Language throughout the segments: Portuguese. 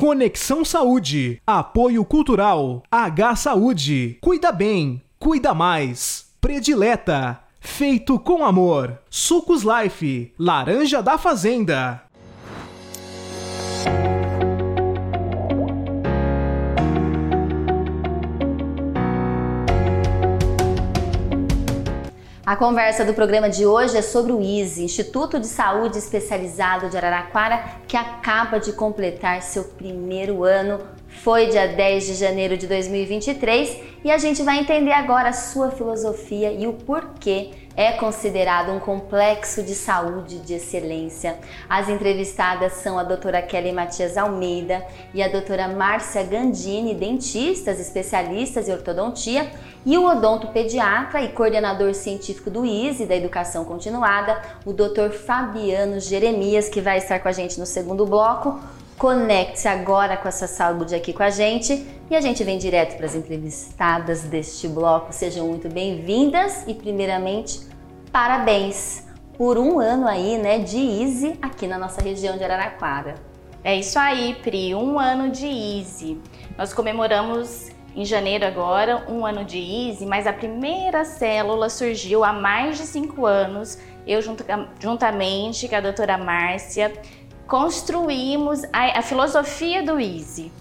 Conexão Saúde. Apoio Cultural. H Saúde. Cuida bem. Cuida mais. Predileta. Feito com amor. Sucos Life. Laranja da Fazenda. A conversa do programa de hoje é sobre o ISE, Instituto de Saúde Especializado de Araraquara, que acaba de completar seu primeiro ano. Foi dia 10 de janeiro de 2023 e a gente vai entender agora a sua filosofia e o porquê é considerado um complexo de saúde de excelência. As entrevistadas são a doutora Kelly Matias Almeida e a doutora Márcia Gandini, dentistas especialistas em ortodontia, e o odonto pediatra e coordenador científico do ISE da Educação Continuada, o doutor Fabiano Jeremias, que vai estar com a gente no segundo bloco. Conecte-se agora com essa saúde aqui com a gente e a gente vem direto para as entrevistadas deste bloco. Sejam muito bem-vindas e, primeiramente, parabéns por um ano aí, né, de Easy aqui na nossa região de Araraquara. É isso aí, Pri, um ano de Easy. Nós comemoramos em janeiro agora um ano de Easy, mas a primeira célula surgiu há mais de cinco anos. Eu juntamente com a doutora Márcia construímos a, a filosofia do Easy.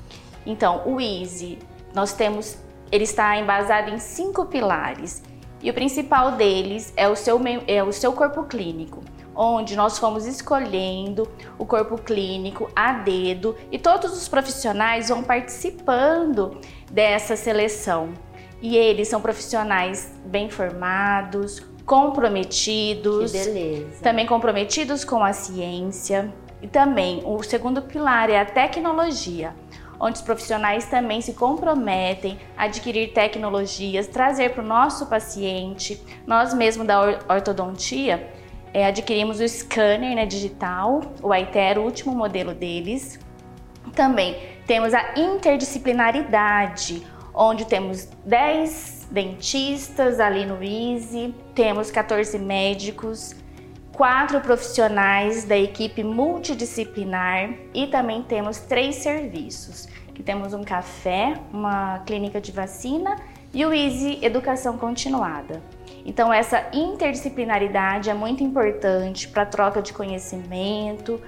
Então, o Easy, nós temos, ele está embasado em cinco pilares e o principal deles é o seu, é o seu corpo clínico, onde nós fomos escolhendo o corpo clínico a dedo e todos os profissionais vão participando dessa seleção. E eles são profissionais bem formados, comprometidos, também comprometidos com a ciência. E também o segundo pilar é a tecnologia, onde os profissionais também se comprometem a adquirir tecnologias, trazer para o nosso paciente. Nós mesmo da ortodontia é, adquirimos o scanner né, digital, o ITER, o último modelo deles. Também temos a interdisciplinaridade, onde temos 10 dentistas ali no Easy, temos 14 médicos, quatro profissionais da equipe multidisciplinar e também temos três serviços, que temos um café, uma clínica de vacina e o Easy Educação Continuada. Então essa interdisciplinaridade é muito importante para a troca de conhecimento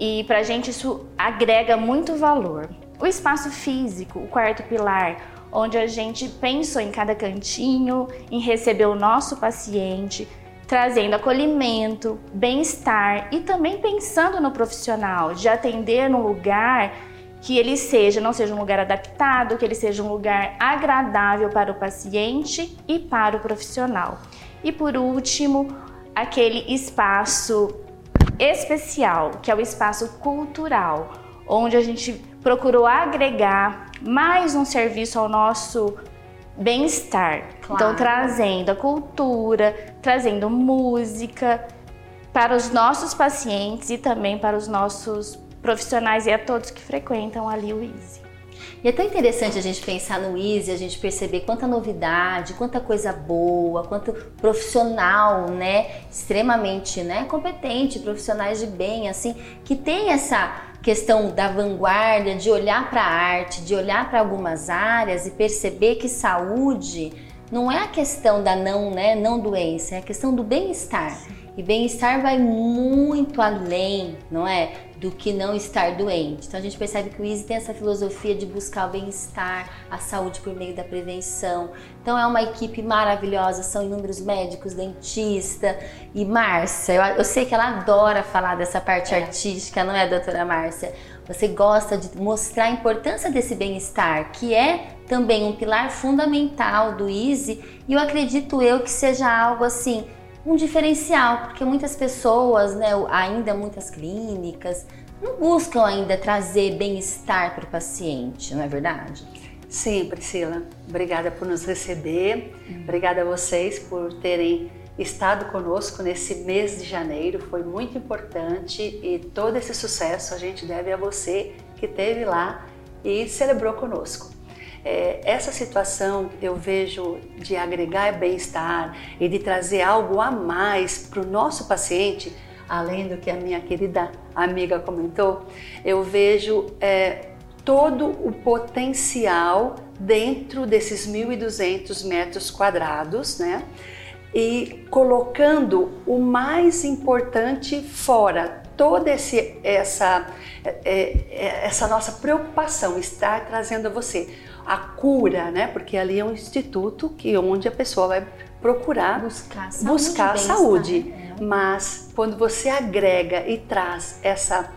e para a gente isso agrega muito valor. O espaço físico, o quarto pilar, onde a gente pensou em cada cantinho, em receber o nosso paciente, trazendo acolhimento, bem-estar e também pensando no profissional, de atender num lugar que ele seja, não seja um lugar adaptado, que ele seja um lugar agradável para o paciente e para o profissional. E por último, aquele espaço especial, que é o espaço cultural, onde a gente procurou agregar mais um serviço ao nosso bem-estar. Então, claro. Então, trazendo a cultura, trazendo música para os nossos pacientes e também para os nossos profissionais e a todos que frequentam ali o Easy. E é tão interessante a gente pensar no Easy, a gente perceber quanta novidade, quanta coisa boa, quanto profissional, né, extremamente, né, competente, profissionais de bem, assim, que tem essa questão da vanguarda, de olhar para a arte, de olhar para algumas áreas e perceber que saúde não é a questão da não, né, não doença, é a questão do bem-estar. E bem-estar vai muito além, não é? Do que não estar doente. Então a gente percebe que o Easy tem essa filosofia de buscar o bem-estar, a saúde por meio da prevenção. Então é uma equipe maravilhosa, são inúmeros médicos, dentista e Márcia. Eu, eu sei que ela adora falar dessa parte é. artística, não é, doutora Márcia? Você gosta de mostrar a importância desse bem-estar, que é também um pilar fundamental do Easy, e eu acredito eu que seja algo assim um diferencial, porque muitas pessoas, né, ainda muitas clínicas, não buscam ainda trazer bem-estar para o paciente, não é verdade? Sim, Priscila. Obrigada por nos receber. Uhum. Obrigada a vocês por terem estado conosco nesse mês de janeiro. Foi muito importante e todo esse sucesso a gente deve a você que esteve lá e celebrou conosco. É, essa situação eu vejo de agregar bem-estar e de trazer algo a mais para o nosso paciente, além do que a minha querida amiga comentou, eu vejo é, todo o potencial dentro desses 1.200 metros quadrados, né? E colocando o mais importante fora, toda esse, essa, é, é, essa nossa preocupação estar trazendo a você a cura, né? Porque ali é um instituto que onde a pessoa vai procurar buscar saúde, buscar saúde. Né? mas quando você agrega e traz essa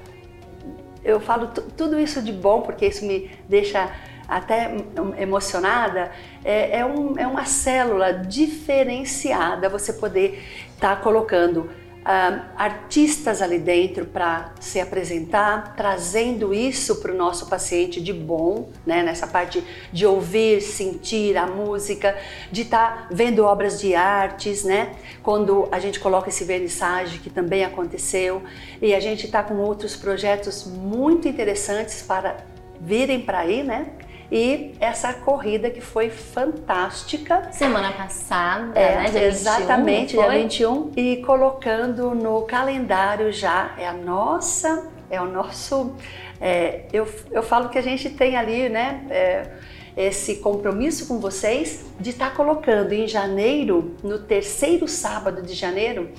eu falo tudo isso de bom porque isso me deixa até emocionada, é, é, um, é uma célula diferenciada você poder estar tá colocando Uh, artistas ali dentro para se apresentar, trazendo isso para o nosso paciente de bom, né? nessa parte de ouvir, sentir a música, de estar tá vendo obras de artes, né? quando a gente coloca esse vernissage que também aconteceu, e a gente está com outros projetos muito interessantes para virem para aí, né? E essa corrida que foi fantástica. Semana passada, é, né? Dia exatamente, 21, dia 21. E colocando no calendário já, é a nossa, é o nosso. É, eu, eu falo que a gente tem ali, né? É, esse compromisso com vocês de estar tá colocando em janeiro, no terceiro sábado de janeiro,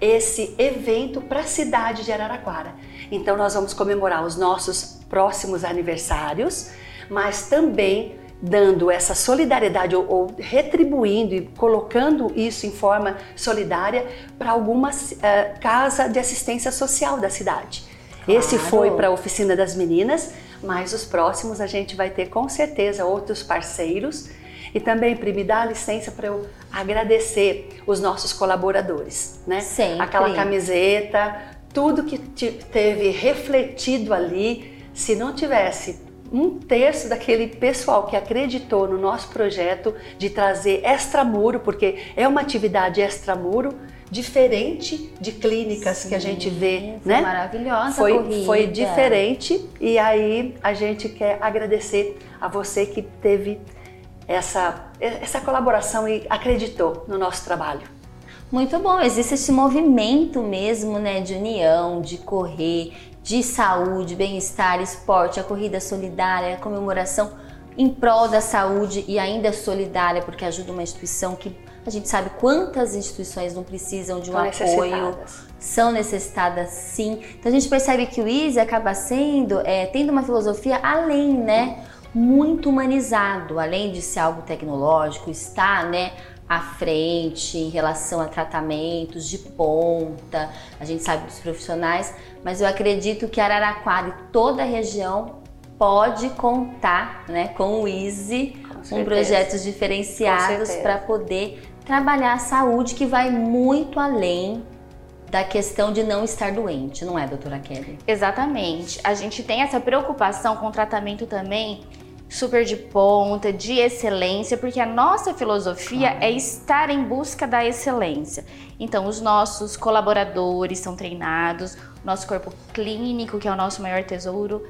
esse evento para a cidade de Araraquara. Então nós vamos comemorar os nossos próximos aniversários mas também dando essa solidariedade ou, ou, retribuindo e colocando isso em forma solidária para alguma uh, casa de assistência social da cidade. Claro. Esse foi para a oficina das meninas, mas os próximos a gente vai ter com certeza outros parceiros. E também, Pri, me dá licença para eu agradecer os nossos colaboradores, né? Sempre. Aquela camiseta, tudo que teve refletido ali, se não tivesse um terço daquele pessoal que acreditou no nosso projeto de trazer extramuro, porque é uma atividade extramuro diferente de clínicas Sim, que a gente vê, foi né? Maravilhosa foi, corrida. foi diferente e aí a gente quer agradecer a você que teve essa essa colaboração e acreditou no nosso trabalho. Muito bom, existe esse movimento mesmo, né, de união, de correr, de saúde, bem-estar, esporte, a corrida solidária, a comemoração em prol da saúde e ainda solidária, porque ajuda uma instituição que a gente sabe quantas instituições não precisam de um apoio, são necessitadas sim. Então a gente percebe que o Easy acaba sendo, é, tendo uma filosofia além, né? Muito humanizado, além de ser algo tecnológico, está, né? À frente em relação a tratamentos de ponta, a gente sabe dos profissionais, mas eu acredito que Araraquara e toda a região pode contar né, com o Easy, com, com projetos diferenciados para poder trabalhar a saúde que vai muito além da questão de não estar doente, não é, doutora Kelly? Exatamente. A gente tem essa preocupação com o tratamento também super de ponta, de excelência, porque a nossa filosofia ah. é estar em busca da excelência. Então, os nossos colaboradores são treinados, nosso corpo clínico, que é o nosso maior tesouro,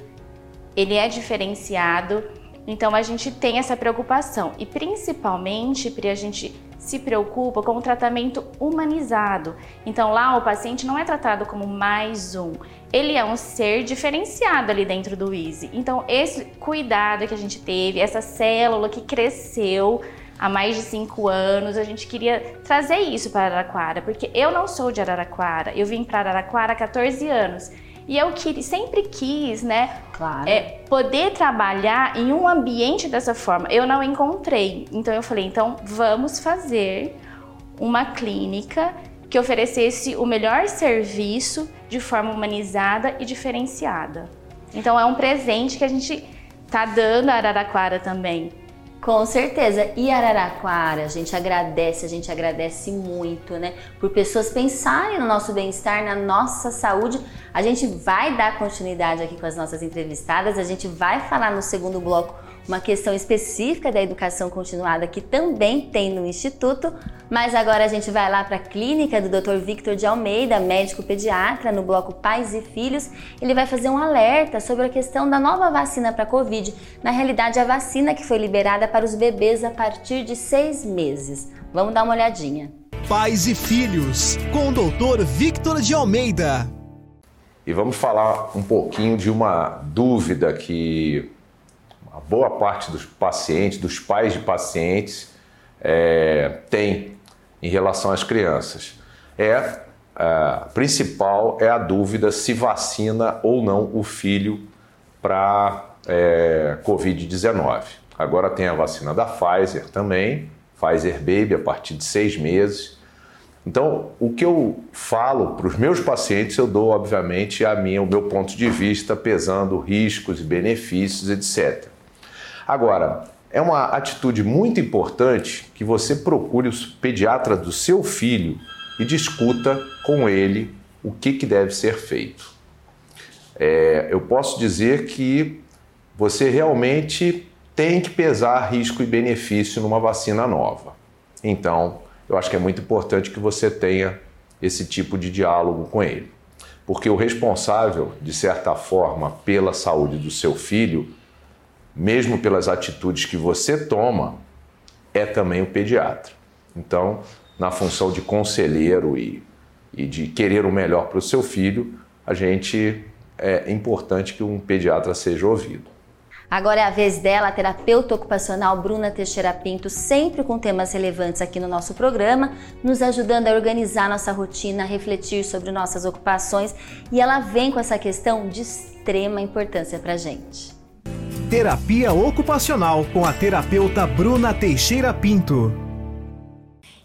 ele é diferenciado. Então, a gente tem essa preocupação e principalmente, para a gente se preocupa com o tratamento humanizado. Então lá o paciente não é tratado como mais um, ele é um ser diferenciado ali dentro do Easy. Então esse cuidado que a gente teve, essa célula que cresceu há mais de cinco anos, a gente queria trazer isso para Araraquara, porque eu não sou de Araraquara, eu vim para Araraquara há 14 anos. E eu que, sempre quis, né, claro. é, poder trabalhar em um ambiente dessa forma. Eu não encontrei. Então eu falei, então vamos fazer uma clínica que oferecesse o melhor serviço de forma humanizada e diferenciada. Então é um presente que a gente está dando a Araraquara também. Com certeza. E Araraquara, a gente agradece, a gente agradece muito, né? Por pessoas pensarem no nosso bem-estar, na nossa saúde. A gente vai dar continuidade aqui com as nossas entrevistadas, a gente vai falar no segundo bloco uma questão específica da educação continuada que também tem no Instituto, mas agora a gente vai lá para a clínica do Dr. Victor de Almeida, médico pediatra, no bloco Pais e Filhos. Ele vai fazer um alerta sobre a questão da nova vacina para Covid. Na realidade, a vacina que foi liberada para os bebês a partir de seis meses. Vamos dar uma olhadinha. Pais e Filhos, com o Dr. Victor de Almeida. E vamos falar um pouquinho de uma dúvida que boa parte dos pacientes, dos pais de pacientes, é, tem em relação às crianças. É a principal é a dúvida se vacina ou não o filho para é, Covid-19. Agora tem a vacina da Pfizer também, Pfizer Baby a partir de seis meses. Então, o que eu falo para os meus pacientes, eu dou, obviamente, a minha, o meu ponto de vista, pesando riscos e benefícios, etc. Agora, é uma atitude muito importante que você procure o pediatra do seu filho e discuta com ele o que, que deve ser feito. É, eu posso dizer que você realmente tem que pesar risco e benefício numa vacina nova. Então, eu acho que é muito importante que você tenha esse tipo de diálogo com ele. Porque o responsável, de certa forma, pela saúde do seu filho, mesmo pelas atitudes que você toma, é também o pediatra. Então, na função de conselheiro e, e de querer o melhor para o seu filho, a gente é importante que um pediatra seja ouvido. Agora é a vez dela, a terapeuta ocupacional Bruna Teixeira Pinto, sempre com temas relevantes aqui no nosso programa, nos ajudando a organizar nossa rotina, a refletir sobre nossas ocupações e ela vem com essa questão de extrema importância para gente. Terapia ocupacional com a terapeuta Bruna Teixeira Pinto.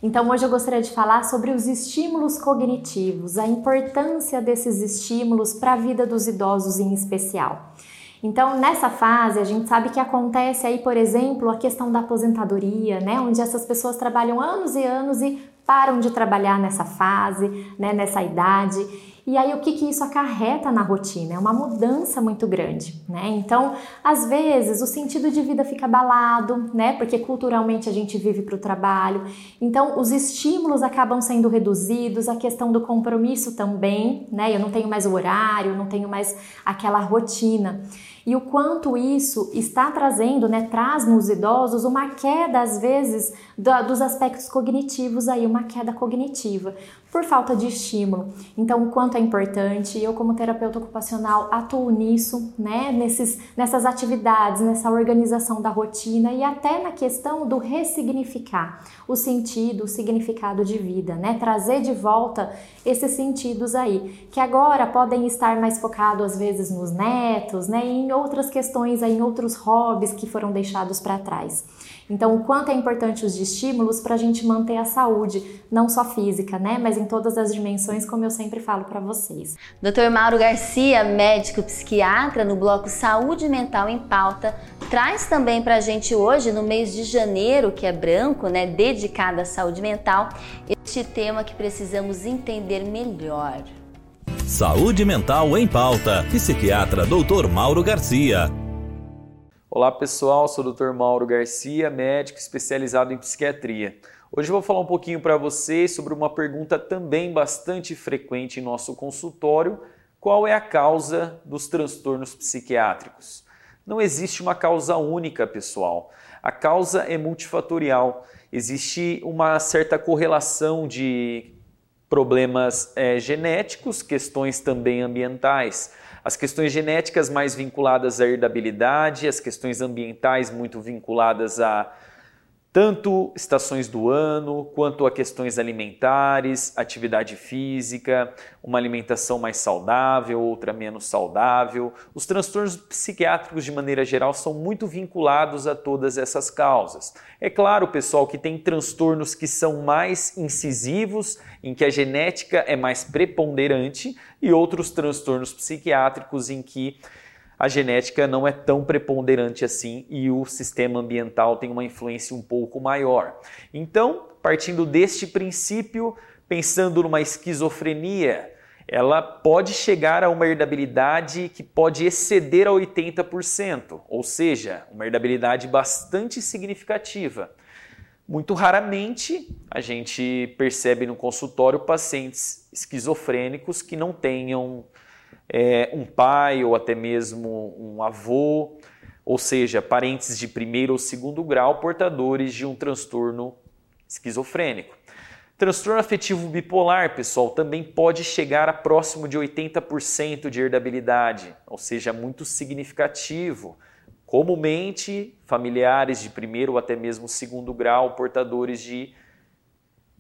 Então, hoje eu gostaria de falar sobre os estímulos cognitivos, a importância desses estímulos para a vida dos idosos em especial. Então, nessa fase, a gente sabe que acontece aí, por exemplo, a questão da aposentadoria, né, onde essas pessoas trabalham anos e anos e param de trabalhar nessa fase, né, nessa idade. E aí o que, que isso acarreta na rotina? É uma mudança muito grande, né? Então, às vezes o sentido de vida fica abalado, né? Porque culturalmente a gente vive para o trabalho. Então, os estímulos acabam sendo reduzidos, a questão do compromisso também, né? Eu não tenho mais o horário, não tenho mais aquela rotina e o quanto isso está trazendo, né, traz nos idosos uma queda às vezes dos aspectos cognitivos aí, uma queda cognitiva por falta de estímulo. Então, o quanto é importante, eu como terapeuta ocupacional atuo nisso, né, nesses, nessas atividades, nessa organização da rotina e até na questão do ressignificar o sentido, o significado de vida, né, trazer de volta esses sentidos aí, que agora podem estar mais focados às vezes nos netos, né, e em outras questões aí, em outros hobbies que foram deixados para trás. Então, o quanto é importante os estímulos para a gente manter a saúde, não só física, né, mas em todas as dimensões, como eu sempre falo para vocês. Dr. Mauro Garcia, médico psiquiatra no bloco Saúde Mental em Pauta, traz também para a gente hoje, no mês de janeiro, que é branco, né, dedicado à saúde mental, este tema que precisamos entender melhor. Saúde Mental em Pauta. Psiquiatra Dr. Mauro Garcia. Olá pessoal, sou o Dr. Mauro Garcia, médico especializado em psiquiatria. Hoje vou falar um pouquinho para vocês sobre uma pergunta também bastante frequente em nosso consultório: qual é a causa dos transtornos psiquiátricos? Não existe uma causa única, pessoal. A causa é multifatorial. Existe uma certa correlação de problemas é, genéticos, questões também ambientais. As questões genéticas mais vinculadas à herdabilidade, as questões ambientais muito vinculadas a tanto estações do ano, quanto a questões alimentares, atividade física, uma alimentação mais saudável, outra menos saudável. Os transtornos psiquiátricos, de maneira geral, são muito vinculados a todas essas causas. É claro, pessoal, que tem transtornos que são mais incisivos, em que a genética é mais preponderante, e outros transtornos psiquiátricos em que a genética não é tão preponderante assim e o sistema ambiental tem uma influência um pouco maior. Então, partindo deste princípio, pensando numa esquizofrenia, ela pode chegar a uma herdabilidade que pode exceder a 80%, ou seja, uma herdabilidade bastante significativa. Muito raramente a gente percebe no consultório pacientes esquizofrênicos que não tenham é, um pai ou até mesmo um avô, ou seja, parentes de primeiro ou segundo grau portadores de um transtorno esquizofrênico. Transtorno afetivo bipolar, pessoal, também pode chegar a próximo de 80% de herdabilidade, ou seja, muito significativo, comumente familiares de primeiro ou até mesmo segundo grau, portadores de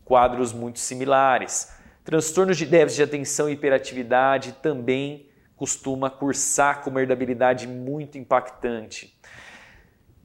quadros muito similares. Transtornos de déficit de atenção e hiperatividade também costuma cursar com uma herdabilidade muito impactante.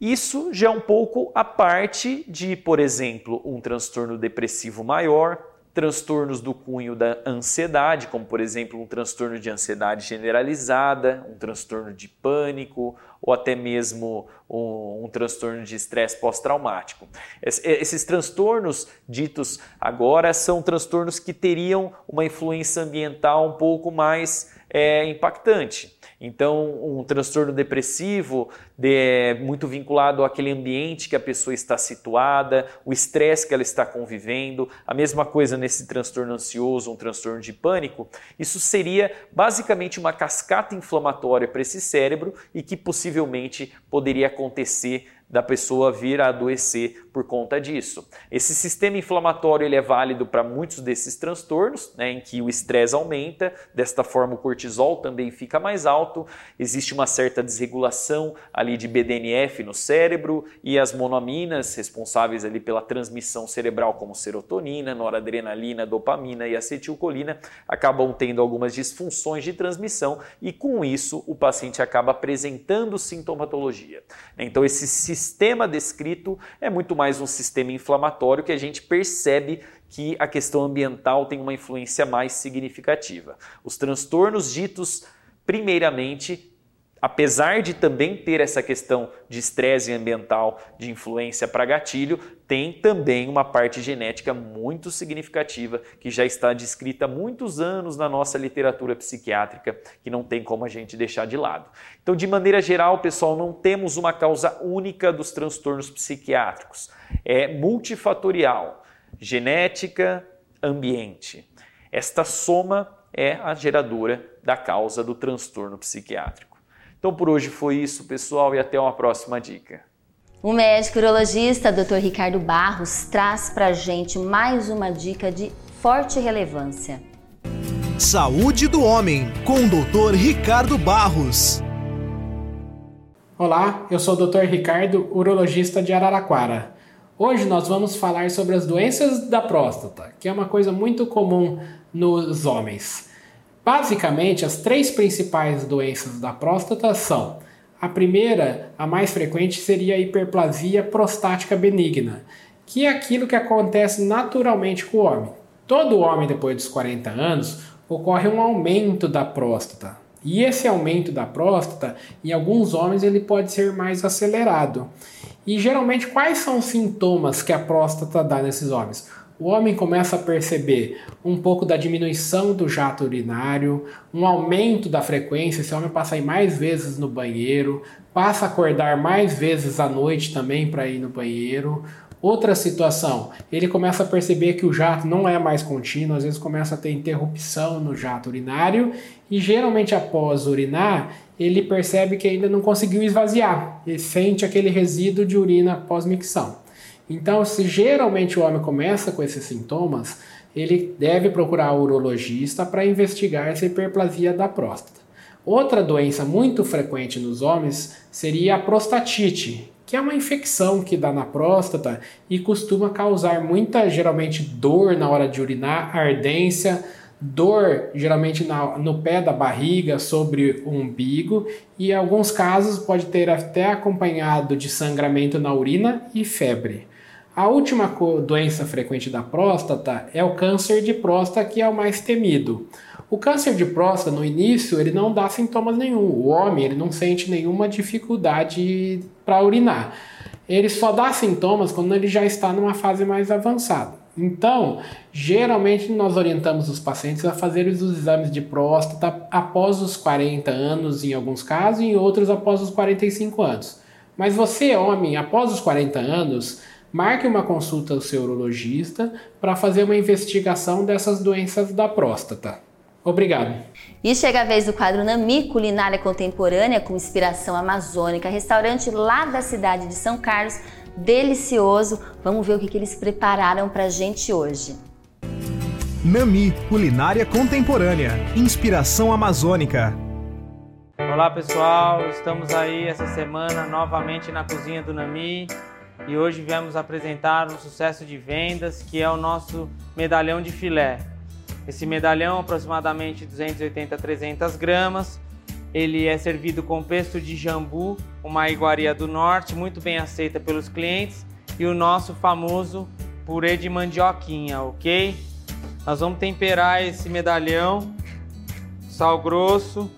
Isso já é um pouco a parte de, por exemplo, um transtorno depressivo maior, transtornos do cunho da ansiedade, como por exemplo um transtorno de ansiedade generalizada, um transtorno de pânico ou até mesmo um, um transtorno de estresse pós-traumático. Esses transtornos ditos agora são transtornos que teriam uma influência ambiental um pouco mais é, impactante. Então, um transtorno depressivo é muito vinculado àquele ambiente que a pessoa está situada, o estresse que ela está convivendo, a mesma coisa nesse transtorno ansioso, um transtorno de pânico. Isso seria basicamente uma cascata inflamatória para esse cérebro e que possivelmente poderia acontecer da pessoa vir a adoecer por conta disso. Esse sistema inflamatório ele é válido para muitos desses transtornos, né, em que o estresse aumenta, desta forma o cortisol também fica mais alto, existe uma certa desregulação ali de BDNF no cérebro e as monoaminas responsáveis ali pela transmissão cerebral como serotonina, noradrenalina, dopamina e acetilcolina acabam tendo algumas disfunções de transmissão e com isso o paciente acaba apresentando sintomatologia. Então esse sistema descrito é muito mais um sistema inflamatório que a gente percebe que a questão ambiental tem uma influência mais significativa. Os transtornos ditos, primeiramente, apesar de também ter essa questão de estresse ambiental, de influência para gatilho, tem também uma parte genética muito significativa que já está descrita há muitos anos na nossa literatura psiquiátrica, que não tem como a gente deixar de lado. Então, de maneira geral, pessoal, não temos uma causa única dos transtornos psiquiátricos. É multifatorial, genética, ambiente. Esta soma é a geradora da causa do transtorno psiquiátrico. Então por hoje foi isso, pessoal, e até uma próxima dica. O médico urologista Dr. Ricardo Barros traz para gente mais uma dica de forte relevância. Saúde do Homem, com o Dr. Ricardo Barros. Olá, eu sou o Dr. Ricardo, urologista de Araraquara. Hoje nós vamos falar sobre as doenças da próstata, que é uma coisa muito comum nos homens. Basicamente, as três principais doenças da próstata são: a primeira, a mais frequente, seria a hiperplasia prostática benigna, que é aquilo que acontece naturalmente com o homem. Todo homem, depois dos 40 anos, ocorre um aumento da próstata. E esse aumento da próstata, em alguns homens, ele pode ser mais acelerado. E geralmente, quais são os sintomas que a próstata dá nesses homens? O homem começa a perceber um pouco da diminuição do jato urinário, um aumento da frequência, esse homem passa a ir mais vezes no banheiro, passa a acordar mais vezes à noite também para ir no banheiro. Outra situação, ele começa a perceber que o jato não é mais contínuo, às vezes começa a ter interrupção no jato urinário e geralmente após urinar, ele percebe que ainda não conseguiu esvaziar, ele sente aquele resíduo de urina após micção. Então, se geralmente o homem começa com esses sintomas, ele deve procurar o urologista para investigar essa hiperplasia da próstata. Outra doença muito frequente nos homens seria a prostatite, que é uma infecção que dá na próstata e costuma causar muita, geralmente, dor na hora de urinar, ardência, dor geralmente na, no pé da barriga, sobre o umbigo, e em alguns casos pode ter até acompanhado de sangramento na urina e febre. A última doença frequente da próstata é o câncer de próstata, que é o mais temido. O câncer de próstata, no início, ele não dá sintomas nenhum. O homem, ele não sente nenhuma dificuldade para urinar. Ele só dá sintomas quando ele já está numa fase mais avançada. Então, geralmente nós orientamos os pacientes a fazer os exames de próstata após os 40 anos, em alguns casos, e em outros após os 45 anos. Mas você, homem, após os 40 anos, marque uma consulta ao seu urologista para fazer uma investigação dessas doenças da próstata. Obrigado. E chega a vez do quadro Nami Culinária Contemporânea com inspiração amazônica, restaurante lá da cidade de São Carlos, delicioso. Vamos ver o que, que eles prepararam para gente hoje. Nami Culinária Contemporânea, inspiração amazônica. Olá pessoal, estamos aí essa semana novamente na cozinha do Nami e hoje viemos apresentar um sucesso de vendas que é o nosso medalhão de filé. Esse medalhão, aproximadamente 280 a 300 gramas, ele é servido com pesto de jambu, uma iguaria do norte, muito bem aceita pelos clientes, e o nosso famoso purê de mandioquinha, ok? Nós vamos temperar esse medalhão, sal grosso,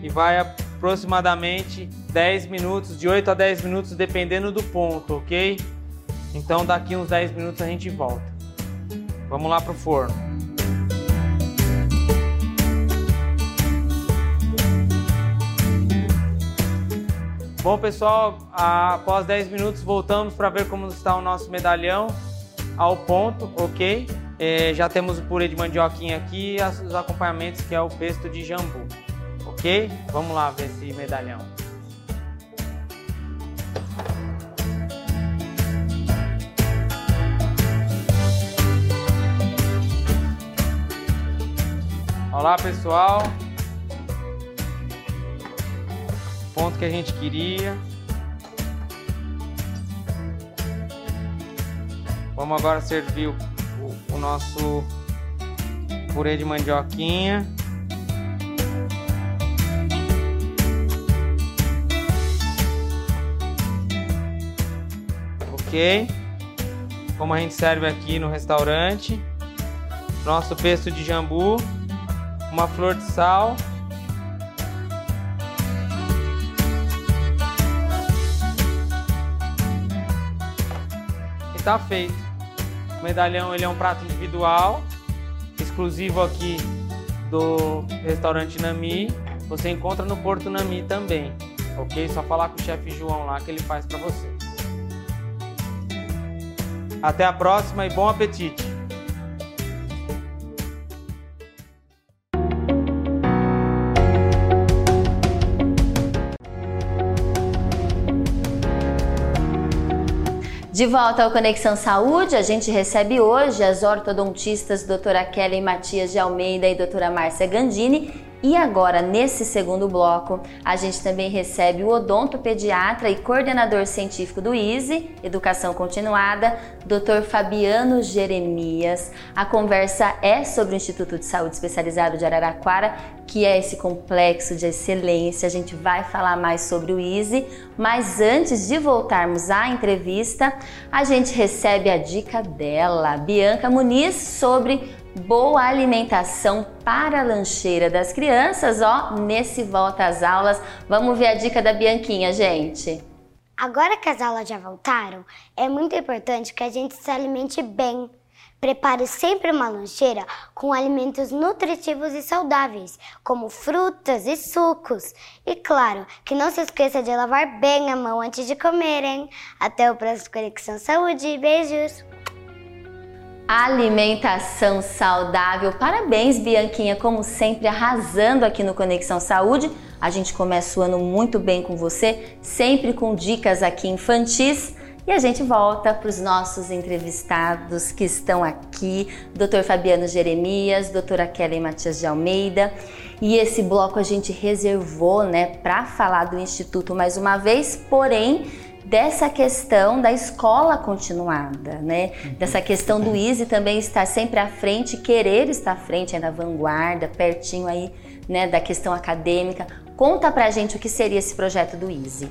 e vai aproximadamente 10 minutos, de 8 a 10 minutos, dependendo do ponto, ok? Então daqui uns 10 minutos a gente volta. Vamos lá pro forno. Bom pessoal, após 10 minutos voltamos para ver como está o nosso medalhão ao ponto, ok? É, já temos o purê de mandioquinha aqui e os acompanhamentos que é o pesto de jambu. Ok? Vamos lá ver esse medalhão. Olá pessoal. Ponto que a gente queria. Vamos agora servir o, o, o nosso purê de mandioquinha. Como a gente serve aqui no restaurante. Nosso pesto de jambu, uma flor de sal. E tá feito. O medalhão ele é um prato individual, exclusivo aqui do restaurante Nami. Você encontra no Porto Nami também, ok? Só falar com o chefe João lá que ele faz para você. Até a próxima e bom apetite! De volta ao Conexão Saúde, a gente recebe hoje as ortodontistas doutora Kelly Matias de Almeida e doutora Márcia Gandini e agora, nesse segundo bloco, a gente também recebe o odontopediatra e coordenador científico do ISE, Educação Continuada, Dr. Fabiano Jeremias. A conversa é sobre o Instituto de Saúde Especializado de Araraquara, que é esse complexo de excelência. A gente vai falar mais sobre o ISE, mas antes de voltarmos à entrevista, a gente recebe a dica dela, Bianca Muniz, sobre boa alimentação para a lancheira das crianças, ó, nesse volta às aulas. Vamos ver a dica da Bianquinha, gente. Agora que as aulas já voltaram, é muito importante que a gente se alimente bem. Prepare sempre uma lancheira com alimentos nutritivos e saudáveis, como frutas e sucos. E claro, que não se esqueça de lavar bem a mão antes de comer, hein? Até o próximo Conexão Saúde. Beijos! Alimentação saudável. Parabéns, Bianquinha, como sempre, arrasando aqui no Conexão Saúde. A gente começa o ano muito bem com você, sempre com dicas aqui infantis. E a gente volta para os nossos entrevistados que estão aqui, Dr. Fabiano Jeremias, doutora Kelly Matias de Almeida. E esse bloco a gente reservou, né, para falar do Instituto mais uma vez, porém, dessa questão da escola continuada, né? Dessa questão do Easy também estar sempre à frente, querer estar à frente, é na vanguarda, pertinho aí, né, da questão acadêmica. Conta pra gente o que seria esse projeto do Easy.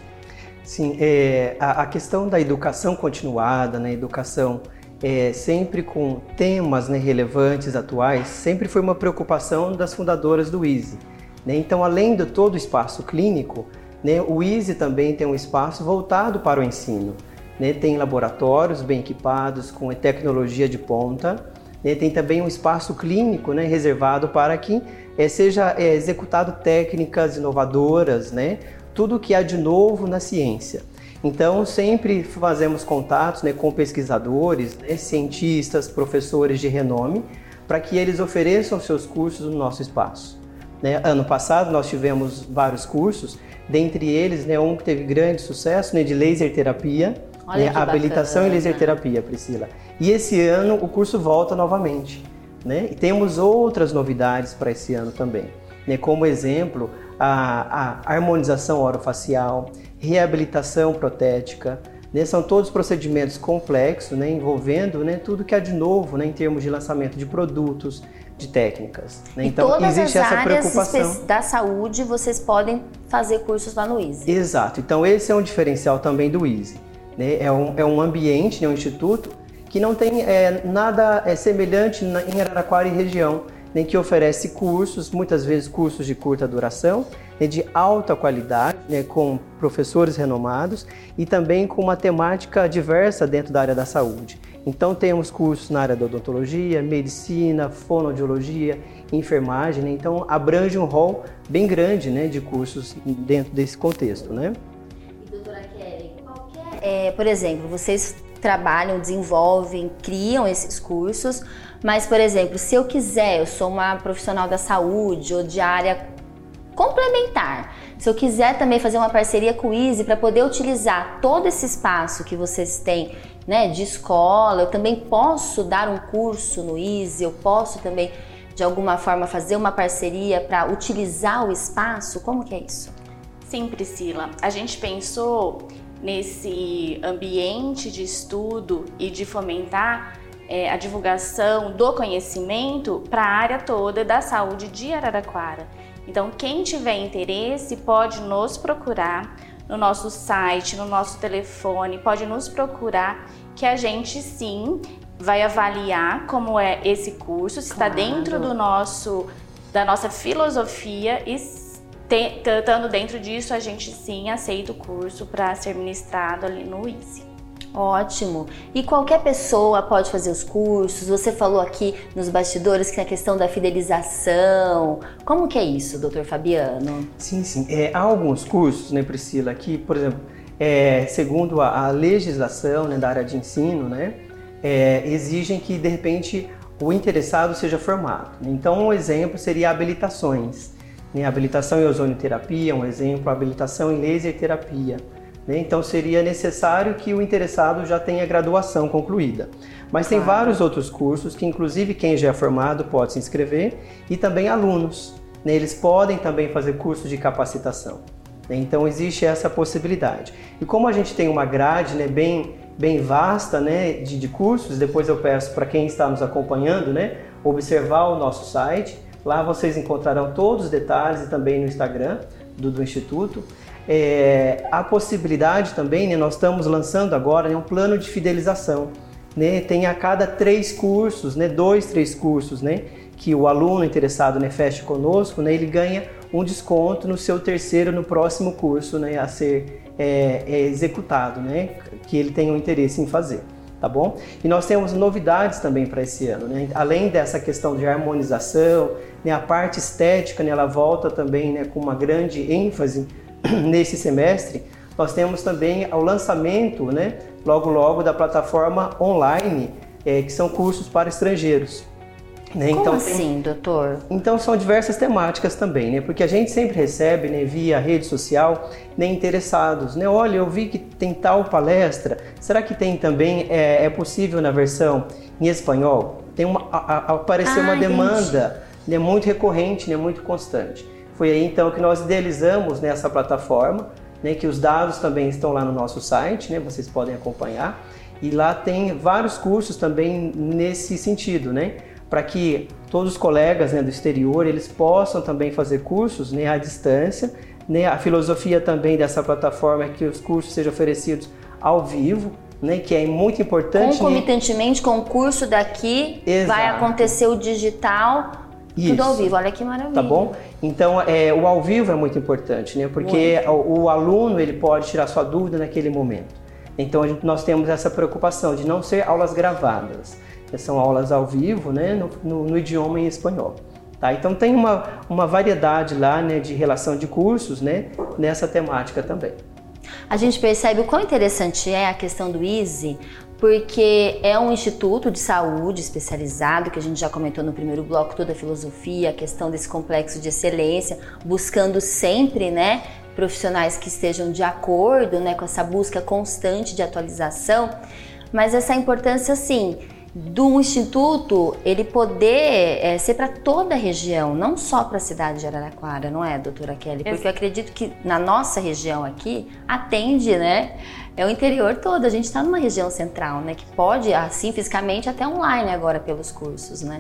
Sim, é, a, a, questão da educação continuada, né, educação é, sempre com temas né, relevantes, atuais, sempre foi uma preocupação das fundadoras do Easy. Né? Então, além de todo o espaço clínico, né? O EASY também tem um espaço voltado para o ensino. Né? Tem laboratórios bem equipados com tecnologia de ponta. Né? Tem também um espaço clínico né, reservado para que é, seja é, executado técnicas inovadoras, né? tudo que há de novo na ciência. Então, sempre fazemos contatos né, com pesquisadores, né, cientistas, professores de renome, para que eles ofereçam seus cursos no nosso espaço. Né? Ano passado, nós tivemos vários cursos Dentre eles, né, um que teve grande sucesso, né, de laser terapia, né, habilitação em laser terapia, Priscila. E esse ano o curso volta novamente. Né? E temos outras novidades para esse ano também. Né? Como exemplo, a, a harmonização orofacial, reabilitação protética, né? São todos procedimentos complexos, né? envolvendo né? tudo que há de novo né? em termos de lançamento de produtos, de técnicas. Né? Então, todas existe as essa preocupação. da saúde, vocês podem fazer cursos lá no Easy. Exato. Então, esse é um diferencial também do Easy. Né? É, um, é um ambiente, né? um instituto, que não tem é, nada é, semelhante na, em Araraquara e região né, que oferece cursos, muitas vezes cursos de curta duração, né, de alta qualidade, né, com professores renomados e também com uma temática diversa dentro da área da saúde. Então temos cursos na área da odontologia, medicina, fonoaudiologia, enfermagem, né? então abrange um rol bem grande né, de cursos dentro desse contexto. Né? E doutora Kelly, qualquer, é, por exemplo, vocês trabalham, desenvolvem, criam esses cursos, mas, por exemplo, se eu quiser, eu sou uma profissional da saúde ou de área complementar, se eu quiser também fazer uma parceria com o Easy para poder utilizar todo esse espaço que vocês têm né, de escola, eu também posso dar um curso no Easy, eu posso também de alguma forma fazer uma parceria para utilizar o espaço? Como que é isso? Sim, Priscila. A gente pensou nesse ambiente de estudo e de fomentar é, a divulgação do conhecimento para a área toda da saúde de Araraquara. Então, quem tiver interesse pode nos procurar no nosso site, no nosso telefone, pode nos procurar que a gente sim vai avaliar como é esse curso, se está dentro do nosso da nossa filosofia e estando dentro disso, a gente sim aceita o curso para ser ministrado ali no Easy. Ótimo. E qualquer pessoa pode fazer os cursos. Você falou aqui nos bastidores que a questão da fidelização. Como que é isso, doutor Fabiano? Sim, sim. É, há alguns cursos, né, Priscila, que, por exemplo, é, segundo a, a, legislação né, da área de ensino, né, é, exigem que, de repente, o interessado seja formado. Então, um exemplo seria habilitações. Né? Habilitação em ozonioterapia, um exemplo, habilitação em laser terapia. Né? Então seria necessário que o interessado já tenha graduação concluída. Mas tem vários outros cursos que, inclusive, quem já é formado pode se inscrever e também alunos. Né? Eles podem também fazer curso de capacitação. Né? Então existe essa possibilidade. E como a gente tem uma grade né, bem, bem vasta né, de, de cursos, depois eu peço para quem está nos acompanhando né, observar o nosso site. Lá vocês encontrarão todos os detalhes e também no Instagram do, do Instituto. É, a possibilidade também, né, nós estamos lançando agora né, um plano de fidelização. Né, tem a cada três cursos, né, dois, três cursos, né, que o aluno interessado né, feche conosco, né, ele ganha um desconto no seu terceiro, no próximo curso né, a ser é, é executado, né, que ele tem um interesse em fazer. Tá bom? E nós temos novidades também para esse ano, né? Além dessa questão de harmonização, né, a parte estética, né, ela volta também né, com uma grande ênfase nesse semestre, nós temos também o lançamento, né, logo logo, da plataforma online, é, que são cursos para estrangeiros. Né? Como então, assim, doutor? Então são diversas temáticas também, né? Porque a gente sempre recebe, né, via rede social, né, interessados, né? Olha, eu vi que tem tal palestra. Será que tem também é, é possível na versão em espanhol? Tem uma a, a, apareceu ah, uma demanda, né, muito recorrente, né, muito constante. Foi aí então que nós idealizamos nessa plataforma, né, que os dados também estão lá no nosso site, né, vocês podem acompanhar. E lá tem vários cursos também nesse sentido, né, para que todos os colegas né, do exterior eles possam também fazer cursos né, à distância. Né, a filosofia também dessa plataforma é que os cursos sejam oferecidos ao vivo, né, que é muito importante. Né? Concomitantemente né? com o curso daqui, Exato. vai acontecer o digital isso. Tudo ao vivo, olha que maravilha. Tá bom? Então, é, o ao vivo é muito importante, né? Porque o, o, aluno ele pode tirar sua dúvida naquele momento. Então, gente, nós temos essa preocupação de não ser aulas gravadas. São aulas ao vivo, né? No, no, no idioma em espanhol. Tá? Então, tem uma, uma variedade lá né, de relação de cursos né, nessa temática também. A gente percebe o quão interessante é a questão do Easy, porque é um instituto de saúde especializado, que a gente já comentou no primeiro bloco, toda a filosofia, a questão desse complexo de excelência, buscando sempre, né, profissionais que estejam de acordo, né, com essa busca constante de atualização. Mas essa importância, assim, do instituto ele poder é, ser para toda a região, não só para a cidade de Araraquara, não é, doutora Kelly? Porque eu acredito que na nossa região aqui atende, né? É o interior todo. A gente está numa região central, né? Que pode, assim, fisicamente, até online agora pelos cursos, né?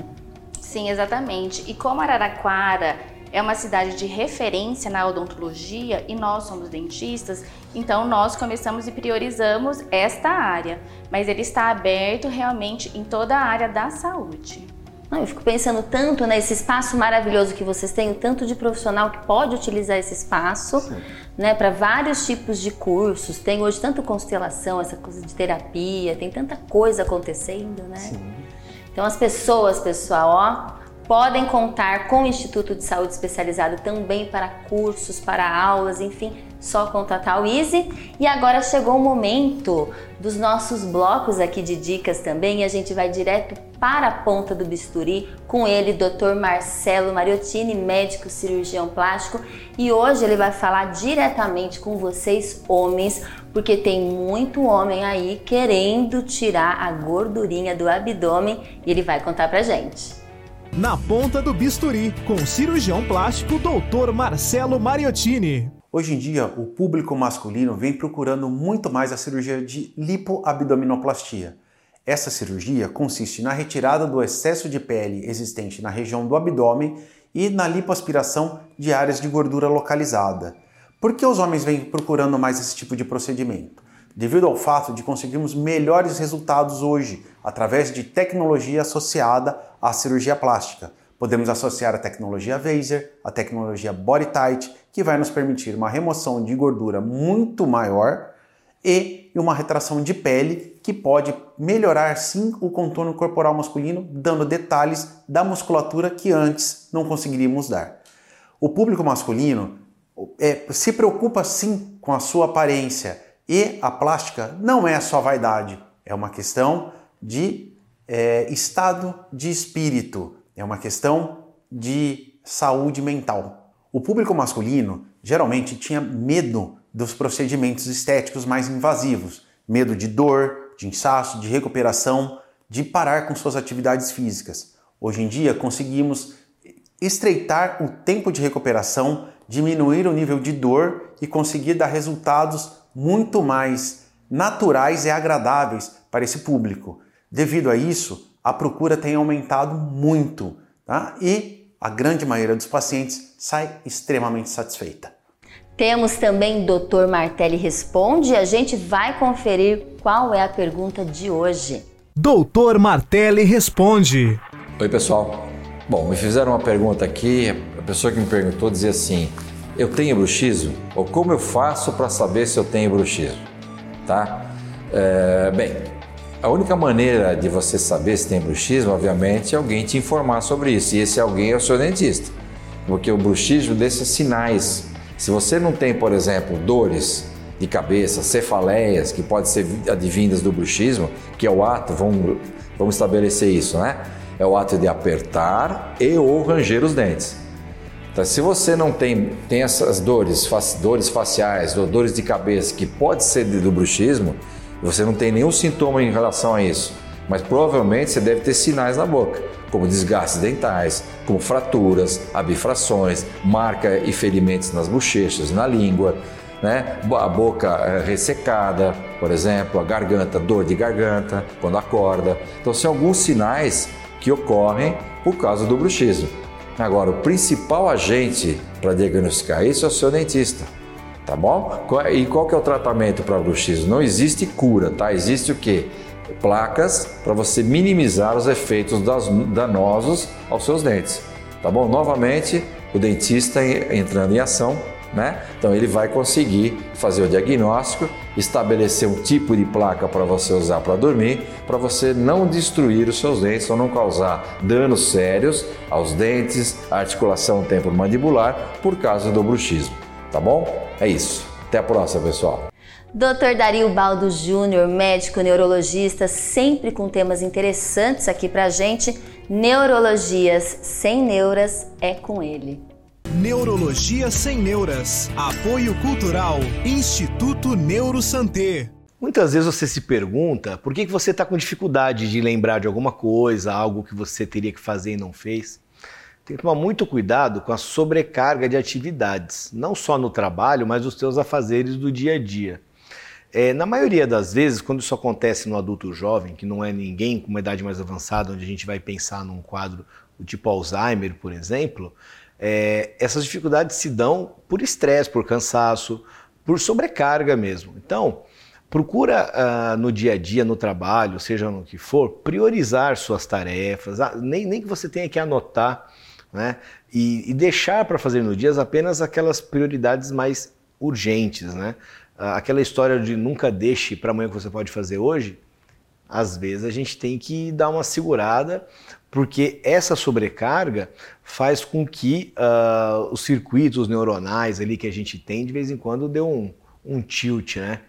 Sim, exatamente. E como Araraquara é uma cidade de referência na odontologia e nós somos dentistas, então nós começamos e priorizamos esta área, mas ele está aberto realmente em toda a área da saúde. Não, eu fico pensando tanto nesse espaço maravilhoso que vocês têm, tanto de profissional que pode utilizar esse espaço, né, para vários tipos de cursos. Tem hoje tanto constelação, essa coisa de terapia, tem tanta coisa acontecendo, né? Sim. Então as pessoas, pessoal, ó, podem contar com o Instituto de Saúde Especializado também para cursos, para aulas, enfim, só contatar o Easy. E agora chegou o momento dos nossos blocos aqui de dicas também, e a gente vai direto para a ponta do bisturi com ele, Dr. Marcelo Mariottini, médico cirurgião plástico, e hoje ele vai falar diretamente com vocês homens, porque tem muito homem aí querendo tirar a gordurinha do abdômen e ele vai contar pra gente. Na ponta do bisturi, com cirurgião plástico Dr. Marcelo Mariottini. Hoje em dia, o público masculino vem procurando muito mais a cirurgia de lipoabdominoplastia. Essa cirurgia consiste na retirada do excesso de pele existente na região do abdômen e na lipoaspiração de áreas de gordura localizada. Por que os homens vêm procurando mais esse tipo de procedimento? devido ao fato de conseguirmos melhores resultados hoje através de tecnologia associada à cirurgia plástica. Podemos associar a tecnologia Vaser, a tecnologia Body Tight, que vai nos permitir uma remoção de gordura muito maior e uma retração de pele que pode melhorar sim o contorno corporal masculino, dando detalhes da musculatura que antes não conseguiríamos dar. O público masculino é, se preocupa sim com a sua aparência e a plástica não é só vaidade, é uma questão de é, estado de espírito, é uma questão de saúde mental. O público masculino geralmente tinha medo dos procedimentos estéticos mais invasivos, medo de dor, de inchaço, de recuperação, de parar com suas atividades físicas. Hoje em dia conseguimos estreitar o tempo de recuperação, diminuir o nível de dor e conseguir dar resultados muito mais naturais e agradáveis para esse público. Devido a isso, a procura tem aumentado muito tá? e a grande maioria dos pacientes sai extremamente satisfeita. Temos também Dr. Martelli Responde e a gente vai conferir qual é a pergunta de hoje. Doutor Martelli Responde. Oi, pessoal. Bom, me fizeram uma pergunta aqui, a pessoa que me perguntou dizia assim: eu tenho bruxismo? Ou como eu faço para saber se eu tenho bruxismo? Tá? É, bem, a única maneira de você saber se tem bruxismo, obviamente, é alguém te informar sobre isso. E esse alguém é o seu dentista. Porque o bruxismo deixa sinais. Se você não tem, por exemplo, dores de cabeça, cefaleias, que podem ser advindas do bruxismo, que é o ato, vamos, vamos estabelecer isso, né? É o ato de apertar e ou ranger os dentes. Então, se você não tem, tem essas dores, dores faciais, dores de cabeça, que pode ser do bruxismo, você não tem nenhum sintoma em relação a isso, mas provavelmente você deve ter sinais na boca, como desgastes dentais, como fraturas, abifrações, marca e ferimentos nas bochechas, na língua, né? a boca eh, ressecada, por exemplo, a garganta, dor de garganta quando acorda. Então, são alguns sinais que ocorrem por causa do bruxismo. Agora, o principal agente para diagnosticar isso é o seu dentista, tá bom? E qual que é o tratamento para bruxismo? Não existe cura, tá? Existe o quê? Placas para você minimizar os efeitos danosos aos seus dentes, tá bom? Novamente, o dentista entrando em ação né? Então ele vai conseguir fazer o diagnóstico, estabelecer um tipo de placa para você usar para dormir, para você não destruir os seus dentes ou não causar danos sérios aos dentes, à articulação temporomandibular por causa do bruxismo, tá bom? É isso. Até a próxima, pessoal. Dr. Dario Baldo Júnior, médico neurologista, sempre com temas interessantes aqui pra gente. Neurologias sem neuras é com ele. Neurologia Sem Neuras. Apoio Cultural. Instituto Neurosanté. Muitas vezes você se pergunta por que, que você está com dificuldade de lembrar de alguma coisa, algo que você teria que fazer e não fez. Tem que tomar muito cuidado com a sobrecarga de atividades, não só no trabalho, mas nos seus afazeres do dia a dia. É, na maioria das vezes, quando isso acontece no adulto jovem, que não é ninguém com uma idade mais avançada, onde a gente vai pensar num quadro do tipo Alzheimer, por exemplo, é, essas dificuldades se dão por estresse, por cansaço, por sobrecarga mesmo. Então, procura uh, no dia a dia, no trabalho, seja no que for, priorizar suas tarefas, ah, nem, nem que você tenha que anotar né? E, e deixar para fazer no dia apenas aquelas prioridades mais urgentes, né? Aquela história de nunca deixe para amanhã que você pode fazer hoje, às vezes a gente tem que dar uma segurada, porque essa sobrecarga faz com que uh, os circuitos neuronais ali que a gente tem, de vez em quando, dê um, um tilt, né?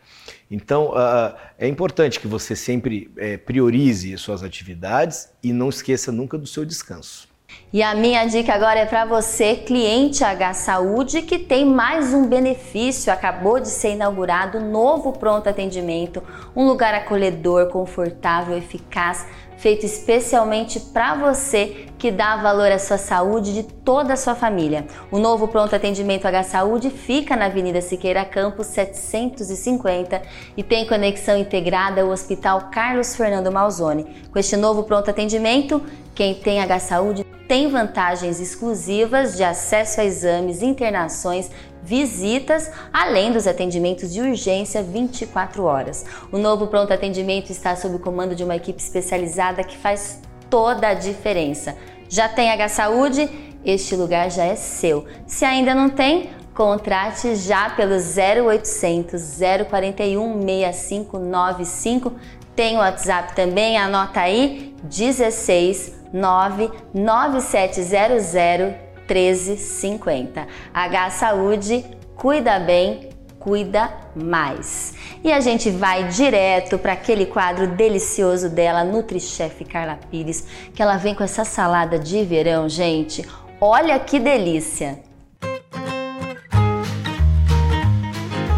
Então, uh, é importante que você sempre é, priorize suas atividades e não esqueça nunca do seu descanso. E a minha dica agora é para você, cliente H Saúde, que tem mais um benefício. Acabou de ser inaugurado um novo pronto atendimento, um lugar acolhedor, confortável, eficaz, feito especialmente para você que dá valor à sua saúde de toda a sua família. O novo pronto atendimento H Saúde fica na Avenida Siqueira Campos 750 e tem conexão integrada ao Hospital Carlos Fernando Malzone. Com este novo pronto atendimento, quem tem H Saúde tem vantagens exclusivas de acesso a exames, internações, visitas, além dos atendimentos de urgência 24 horas. O novo pronto atendimento está sob o comando de uma equipe especializada que faz toda a diferença. Já tem H Saúde? Este lugar já é seu. Se ainda não tem, contrate já pelo 0800 041 6595. Tem o WhatsApp também, anota aí 16 99700 1350. H Saúde, cuida bem, cuida mais. E a gente vai direto para aquele quadro delicioso dela, NutriChef Carla Pires, que ela vem com essa salada de verão, gente. Olha que delícia!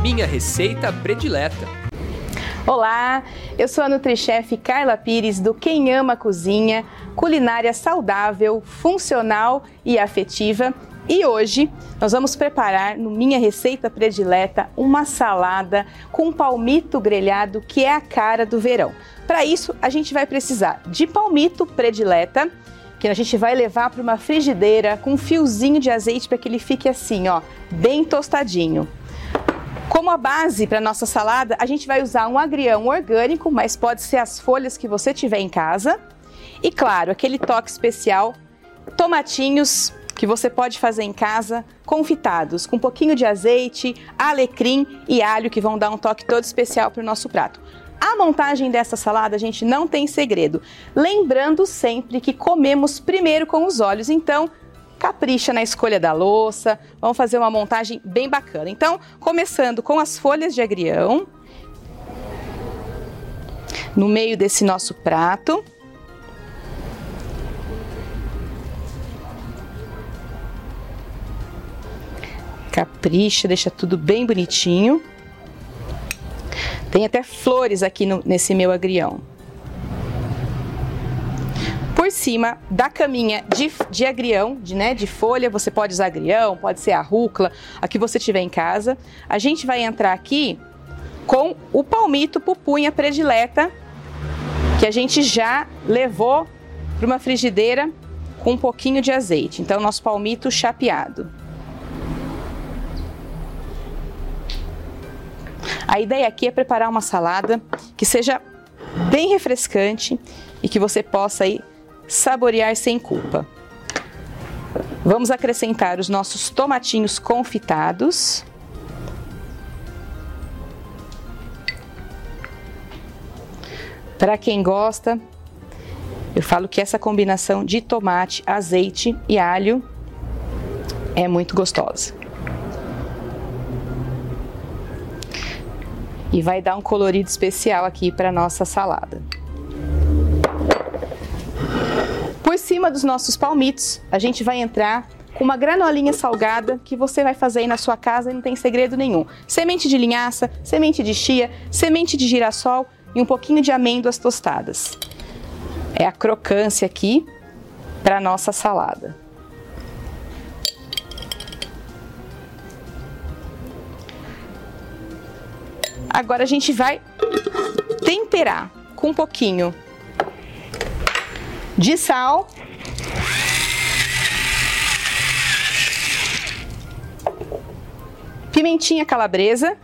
Minha receita predileta. Olá, eu sou a NutriChef Carla Pires do Quem Ama Cozinha, culinária saudável, funcional e afetiva. E hoje nós vamos preparar no minha receita predileta uma salada com palmito grelhado que é a cara do verão. Para isso, a gente vai precisar de palmito predileta, que a gente vai levar para uma frigideira com um fiozinho de azeite para que ele fique assim, ó, bem tostadinho. Como a base para nossa salada, a gente vai usar um agrião orgânico, mas pode ser as folhas que você tiver em casa. E claro, aquele toque especial, tomatinhos que você pode fazer em casa, confitados, com um pouquinho de azeite, alecrim e alho que vão dar um toque todo especial para o nosso prato. A montagem dessa salada, gente, não tem segredo. Lembrando sempre que comemos primeiro com os olhos, então capricha na escolha da louça. Vamos fazer uma montagem bem bacana. Então, começando com as folhas de agrião. No meio desse nosso prato. Capricha, deixa tudo bem bonitinho. Tem até flores aqui no, nesse meu agrião por cima da caminha de, de agrião, de, né, de folha, você pode usar agrião, pode ser a rúcula, a que você tiver em casa. A gente vai entrar aqui com o palmito pupunha predileta, que a gente já levou para uma frigideira com um pouquinho de azeite. Então, nosso palmito chapeado. A ideia aqui é preparar uma salada que seja bem refrescante e que você possa aí saborear sem culpa. Vamos acrescentar os nossos tomatinhos confitados. Para quem gosta, eu falo que essa combinação de tomate, azeite e alho é muito gostosa. E vai dar um colorido especial aqui para nossa salada. Cima dos nossos palmitos, a gente vai entrar com uma granolinha salgada que você vai fazer aí na sua casa e não tem segredo nenhum. Semente de linhaça, semente de chia, semente de girassol e um pouquinho de amêndoas tostadas. É a crocância aqui para nossa salada. Agora a gente vai temperar com um pouquinho de sal. Pimentinha calabresa.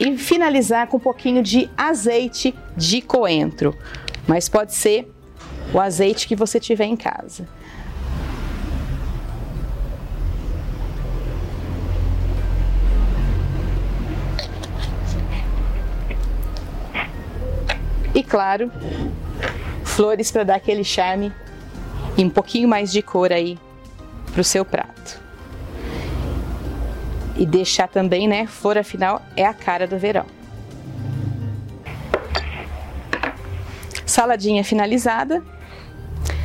E finalizar com um pouquinho de azeite de coentro. Mas pode ser o azeite que você tiver em casa. E claro, flores para dar aquele charme e um pouquinho mais de cor aí para o seu prato. E deixar também, né? Flor afinal é a cara do verão. Saladinha finalizada.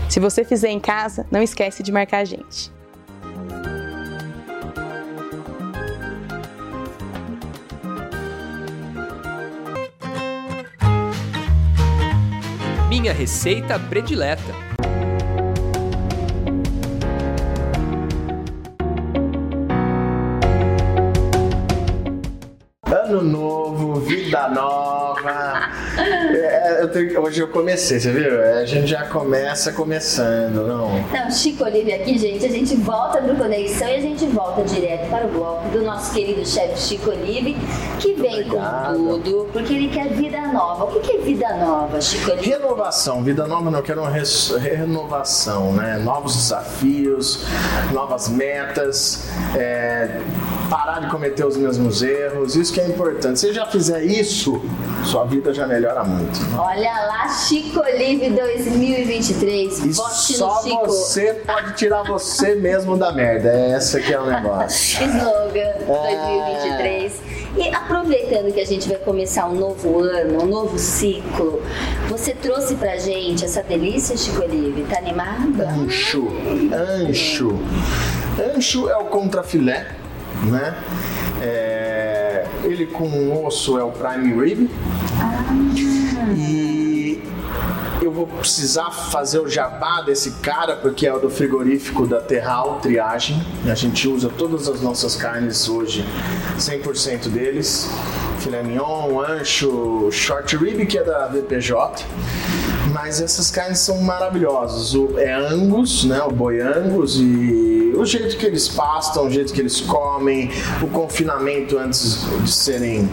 Se você fizer em casa, não esquece de marcar a gente. Minha receita predileta. Hoje eu comecei, você viu? É, A gente já começa começando, não. Não, Chico Olive aqui, gente, a gente volta pro Conexão e a gente volta direto para o bloco do nosso querido chefe Chico Olive, que vem com tudo, porque ele quer vida nova. O que é vida nova, Chico Olive? Renovação, vida nova não, eu quero uma renovação, né? Novos desafios, novas metas, é, parar de cometer os mesmos erros, isso que é importante. Se você já fizer isso, sua vida já melhora muito. Olha lá, Chico Olive 2023. E Vote só no Chico. você pode tirar você mesmo da merda. É essa que é o negócio. Slogan É. 2023. E aproveitando que a gente vai começar um novo ano, um novo ciclo, você trouxe pra gente essa delícia, Chico Olive? Tá animada? Ancho. Ancho. Ancho é o contrafilé, né? É, ele com osso é o prime rib. E eu vou precisar fazer o jabá desse cara, porque é o do frigorífico da Terral Triagem. A gente usa todas as nossas carnes hoje, 100% deles. Filé mignon, ancho, short rib, que é da VPJ. Mas essas carnes são maravilhosas. O, é Angus, né? O boi Angus e o jeito que eles pastam, o jeito que eles comem, o confinamento antes de serem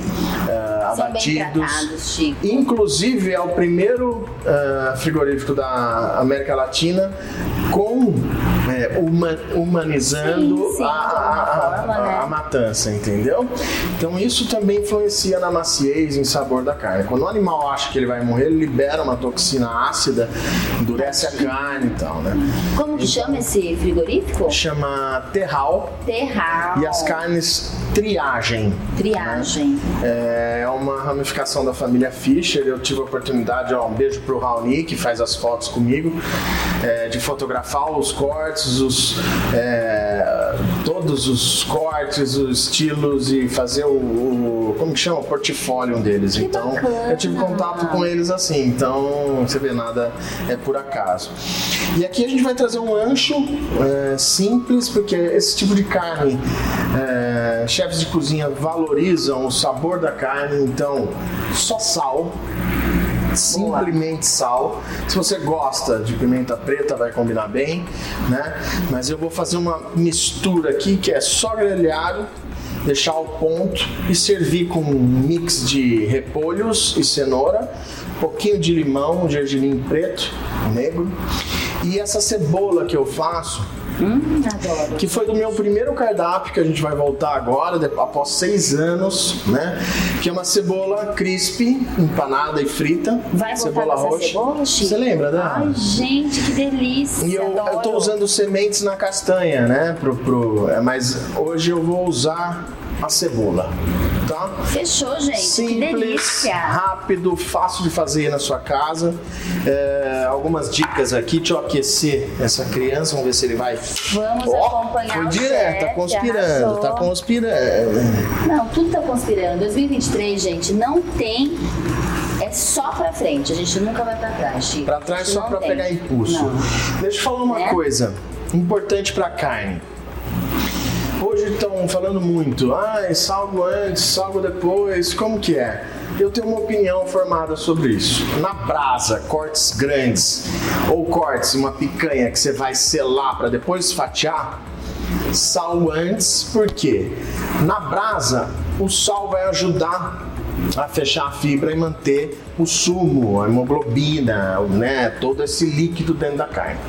bem abatidos. Inclusive é o primeiro ah, frigorífico da América Latina com é, uma- humanizando Sim, sim, a, a- forma, a- né? a matança, entendeu? Então isso também influencia na maciez e em sabor da carne. Quando o animal acha que ele vai morrer, ele libera uma toxina ácida, endurece a carne e tal, né? Como que chama esse frigorífico? Chama terral Terral. e as carnes triagem. Triagem. É uma ramificação da família Fischer. Eu tive a oportunidade, ó, um beijo pro Raoni, que faz as fotos comigo, é, de fotografar os cortes, os, é, todos os cortes, os estilos e fazer o, o- como que chama? O portfólio deles. então, eu tive contato com eles assim. Então, você vê, nada é por acaso. E aqui a gente vai trazer um ancho é, simples, porque esse tipo de carne, é, chefes de cozinha valorizam o sabor da carne, então só sal. Simplesmente sal. Se você gosta de pimenta preta, vai combinar bem, né? Mas eu vou fazer uma mistura aqui que é só grelhado, deixar ao ponto e servir com um mix de repolhos e cenoura, um pouquinho de limão, gergelim preto, negro, e essa cebola que eu faço, Adoro. que foi do meu primeiro cardápio que a gente vai voltar agora, após seis anos, né? Que é uma cebola crispy, empanada e frita. Vai voltar com essa cebola, Chico? Você lembra, né? Ai, gente, que delícia. E eu, adoro. eu tô usando sementes na castanha, né? Pro, pro, é, mas hoje eu vou usar a cebola, tá? tá? Fechou, gente. Que Simples, delícia. rápido, fácil de fazer na sua casa. É, algumas dicas aqui, deixa eu aquecer essa criança, vamos ver se ele vai. Vamos Ó, acompanhar Foi direto, tá conspirando, arrasou. tá conspirando. Não, tudo tá conspirando. 2023, gente, não tem. É só pra frente. A gente nunca vai pra trás, Chico. Pra trás só tem. pegar impulso. Não. Deixa eu falar uma Né? coisa importante pra carne. Hoje estão falando muito, ah, salgo antes, salgo depois, como que é? Eu tenho uma opinião formada sobre isso. Na brasa, cortes grandes ou cortes, uma picanha que você vai selar para depois fatiar, sal antes, por quê? Na brasa, o sal vai ajudar a fechar a fibra e manter o sumo, a hemoglobina, né, todo esse líquido dentro da carne.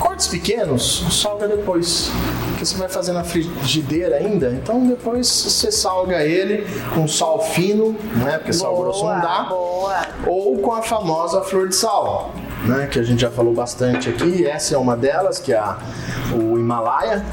Cortes pequenos, salga depois. Porque você vai fazer na frigideira ainda, então depois você salga ele com sal fino, né? Porque sal grosso não dá. Ou com a famosa flor de sal, né? Que a gente já falou bastante aqui. Essa é uma delas, que é a, o Himalaia.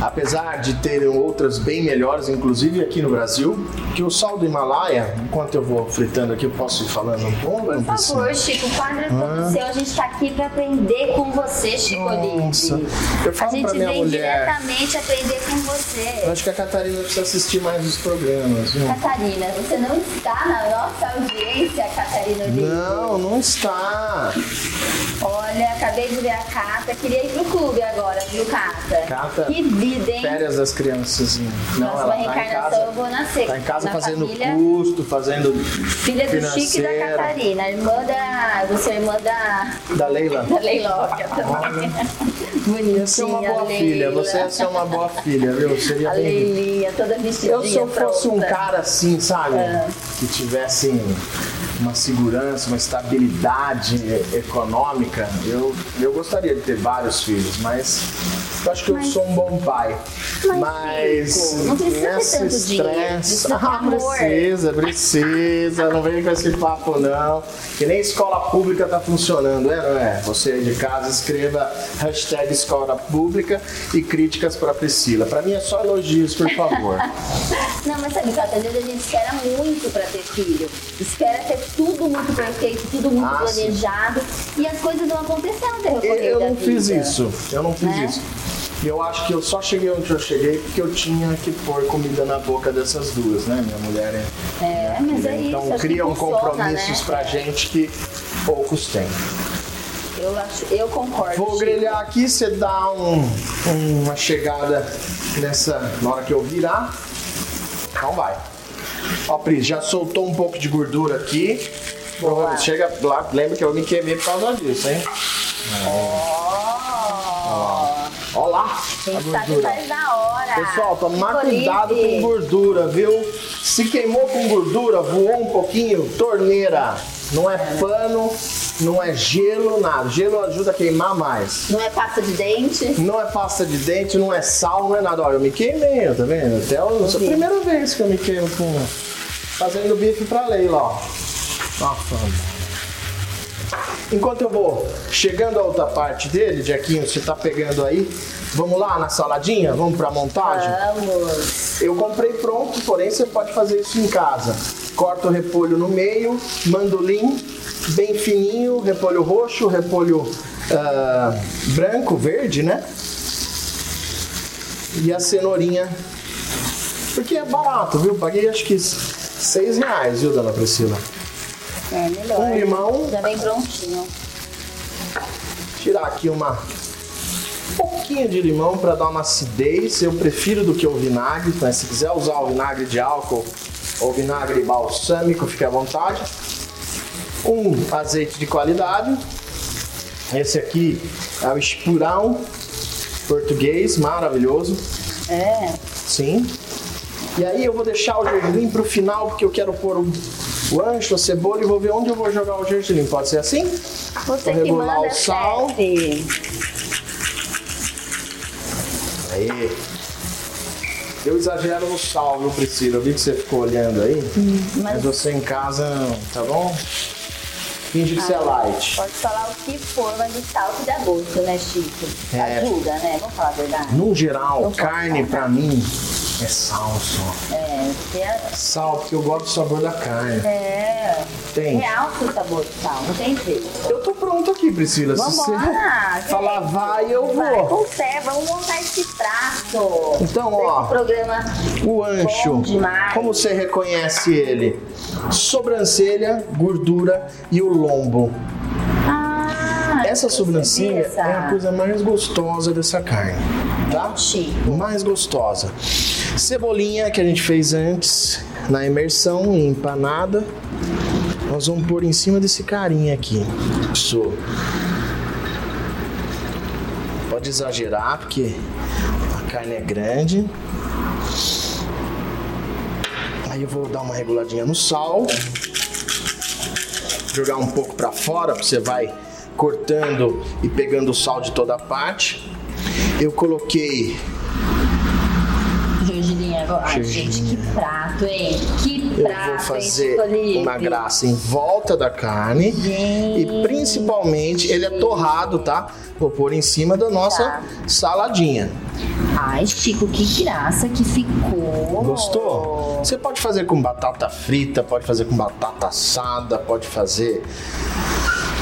Apesar de terem outras bem melhores, inclusive aqui no Brasil, que o sal do Himalaia, enquanto eu vou fritando aqui, eu posso ir falando um pouco? Por favor, Chico, o quadro é todo seu. A gente tá aqui pra aprender com você, Chico Nossa, eu A falo gente pra minha vem mulher. diretamente aprender com você. Eu acho que a Catarina precisa assistir mais os programas, viu? Catarina, você não está na nossa audiência, Catarina. Não, não está. Olha, acabei de ver a Cata. Queria ir pro clube agora, viu, Cata? Cata, Que vida, hein? Férias das crianças. Não, Próxima ela tá em reencarnação casa. eu vou nascer. Tá em casa na fazendo família, custo, fazendo Filha do Chico e da. Catarina, irmã da. Você é irmã da. Da Leila. Da Leiloca também. Bonitinha. Você é uma boa Leila. filha, você ia ser uma boa filha, viu? Seria A bem Leilinha, toda vestidinha. Eu, se eu fosse um cara assim, sabe? É. Que tivesse uma segurança, uma estabilidade econômica, eu, eu gostaria de ter vários filhos, mas eu acho que eu sou um bom pai. Mas, Chico, não precisa tanto dinheiro, estresse. ter Ah, precisa, precisa. Não vem com esse papo, não. Que nem escola pública tá funcionando, é, não é? Você aí de casa escreva hashtag escola pública e críticas para Priscila. Para mim é só elogios, por favor. Não, mas sabe, Cata, às vezes a gente espera muito pra ter filho. Espera ter tudo muito perfeito, tudo muito Ah, sim. planejado. E as coisas não aconteceram no decorrer Eu da não fiz vida. isso. Eu não fiz Né? isso. E eu acho que eu só cheguei onde eu cheguei porque eu tinha que pôr comida na boca dessas duas, né? Minha mulher é. É, mas é isso. então acho que criam funciona, compromissos né? pra gente que poucos têm. Eu, acho, eu concordo. Vou Chico. grelhar aqui, você dá um- uma chegada nessa. Na hora que eu virar. Então vai. Ó, Pris, já soltou um pouco de gordura aqui. Provavelmente Chega lá, lembra que eu me queimei por causa disso, hein? Ó, ó lá. A gordura. Pessoal, tomar cuidado com gordura, viu? Se queimou com gordura, voou um pouquinho, torneira. Não é pano, não é gelo, nada. Gelo ajuda a queimar mais. Não é pasta de dente? Não é pasta de dente, não é sal, não é nada. Olha, eu me queimei, tá vendo? Até é a primeira vez que eu me queimo com. Fazendo bife pra Leila, ó. Nossa. Enquanto eu vou chegando a outra parte dele, Jequinho, você tá pegando aí. Vamos lá na saladinha? Vamos pra montagem? Vamos. Eu comprei pronto, porém você pode fazer isso em casa. Corta o repolho no meio, mandolim, bem fininho, repolho roxo, repolho ah, branco, verde, né? E a cenourinha. Porque é barato, viu? Paguei acho que seis reais, viu, dona Priscila? É melhor. Um limão. Já vem prontinho. Tirar aqui uma um pouquinho de limão para dar uma acidez. Eu prefiro do que o vinagre, mas se quiser usar o vinagre de álcool ou vinagre balsâmico, fique à vontade. Um azeite de qualidade. Esse aqui é o espurão português, maravilhoso. É. Sim. E aí eu vou deixar o gergelim pro final, porque eu quero pôr o, o ancho, a cebola e vou ver onde eu vou jogar o gergelim. Pode ser assim? Você vou regular o sal. chefe. Aí. Eu exagero no sal, viu, Priscila? Eu vi que você ficou olhando aí. mas... mas- você em casa, tá bom? Finge que você é light. Pode falar o que for, mas o sal que dá gosto, né, Chico? É. Ajuda, né? Vamos falar a verdade. No geral, Não carne pra mim É sal só. É, porque é, Sal, porque eu gosto do sabor da carne. é Tem. realça o sabor do sal, não tem jeito. Eu tô pronto aqui, Priscila. Se você Vambora! falar vai, eu Vai vou. fé, vamos montar esse prato. Então, ó, programa O ancho, Bom demais. como você reconhece ele? Sobrancelha, gordura e o lombo. Ah, Essa sobrancelha é a coisa mais gostosa dessa carne, tá? Mais gostosa. Cebolinha que a gente fez antes na imersão empanada. Nós vamos pôr em cima desse carinha aqui. Isso. Pode exagerar porque a carne é grande. Aí eu vou dar uma reguladinha no sal. Jogar um pouco pra fora, você vai cortando e pegando o sal de toda parte. Eu coloquei Gergelim agora. Ai, gente, que prato, hein? Que Eu prato, vou hein, fazer Olive? uma graça em volta da carne e principalmente ele é torrado, tá? Vou pôr em cima da nossa Tá. saladinha. Ai, Chico, que graça que ficou. Gostou? Você pode fazer com batata frita, pode fazer com batata assada, pode fazer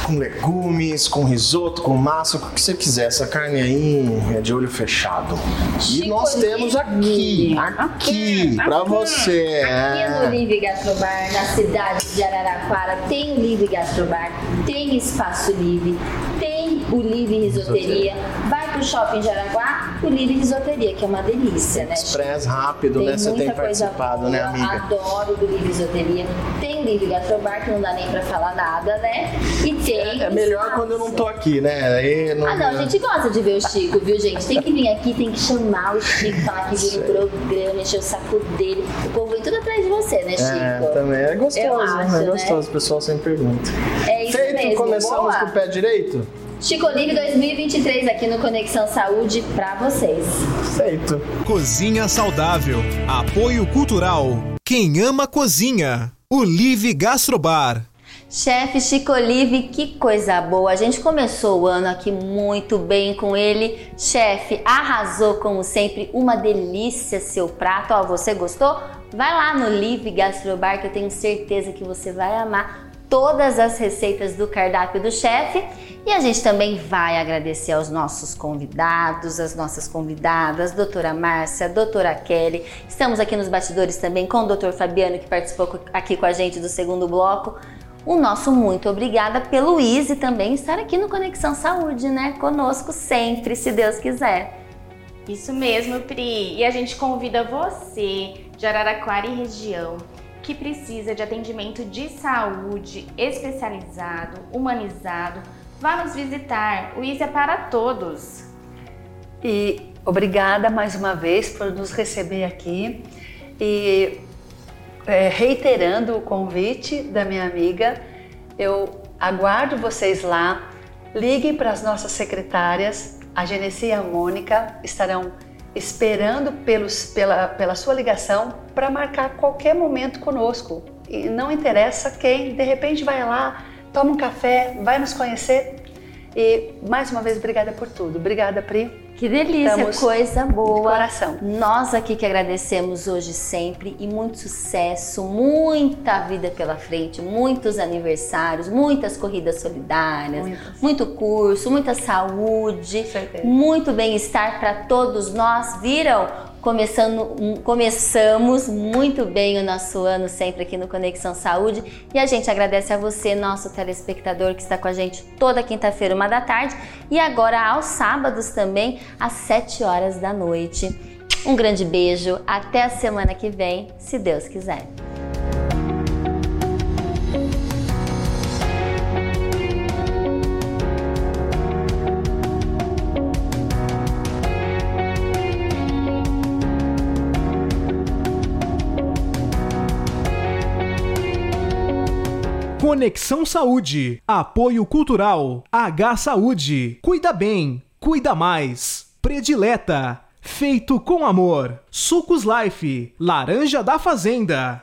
com legumes, com risoto, com massa, o que você quiser. Essa carne aí é de olho fechado. E nós temos aqui, aqui, pra você. Aqui no é. Livre Gastrobar, na cidade de Araraquara, tem o Livre Gastrobar, tem Espaço Livre, tem o Livre Risoteria. Vai pro shopping de Araguá, o Livre Risoteria, que é uma delícia, né? Express rápido, né? Você tem participado, né, amiga? Adoro do Livre Risoteria. Tem o Livre Gastrobar, que não dá nem pra falar nada, né? E tem. É melhor quando eu não tô aqui, né? Não- Ah, não, a gente gosta de ver o Chico, viu, gente? Tem que vir aqui, tem que chamar o Chico, falar que vira um programa, encher o saco dele. O povo vem tudo atrás de você, né, Chico? É, também é gostoso, acho, é né? gostoso, o pessoal sempre pergunta. É isso Feito, mesmo, começamos boa. com o pé direito? Chico Olive 2023 aqui no Conexão Saúde pra vocês. Feito. Cozinha saudável. Apoio cultural. Quem ama cozinha. O Live Gastrobar. Chefe Chico Olive, que coisa boa. A gente começou o ano aqui muito bem com ele. Chefe, arrasou como sempre. Uma delícia seu prato. Ó, você gostou? Vai lá no Live Gastrobar que eu tenho certeza que você vai amar todas as receitas do cardápio do chefe. E a gente também vai agradecer aos nossos convidados, as nossas convidadas, doutora Márcia, doutora Kelly. Estamos aqui nos bastidores também com o doutor Fabiano, que participou aqui com a gente do segundo bloco. O nosso muito obrigada pelo Easy também estar aqui no Conexão Saúde, né? Conosco sempre, se Deus quiser. Isso mesmo, Pri. E a gente convida você de Araraquara e região que precisa de atendimento de saúde especializado, humanizado, vá nos visitar. O ISA é para todos. E obrigada mais uma vez por nos receber aqui e é, reiterando o convite da minha amiga, eu aguardo vocês lá. Liguem para as nossas secretárias, a Genesi e a Mônica estarão esperando pelos, pela, pela sua ligação para marcar qualquer momento conosco. E não interessa quem, de repente vai lá, toma um café, vai nos conhecer. E mais uma vez, obrigada por tudo. Obrigada, Pri. Que delícia, Estamos coisa boa. de coração. Nós aqui que agradecemos hoje sempre e muito sucesso, muita vida pela frente, muitos aniversários, muitas corridas solidárias, muito curso, muita saúde, muito bem-estar para todos nós. Viram? Começando, começamos muito bem o nosso ano sempre aqui no Conexão Saúde e a gente agradece a você, nosso telespectador que está com a gente toda quinta-feira, uma da tarde e agora aos sábados também, às 7 horas da noite. Um grande beijo, até a semana que vem, se Deus quiser. Conexão Saúde. Apoio cultural. H Saúde. Cuida bem. Cuida mais. Predileta. Feito com amor. Sucos Life. Laranja da Fazenda.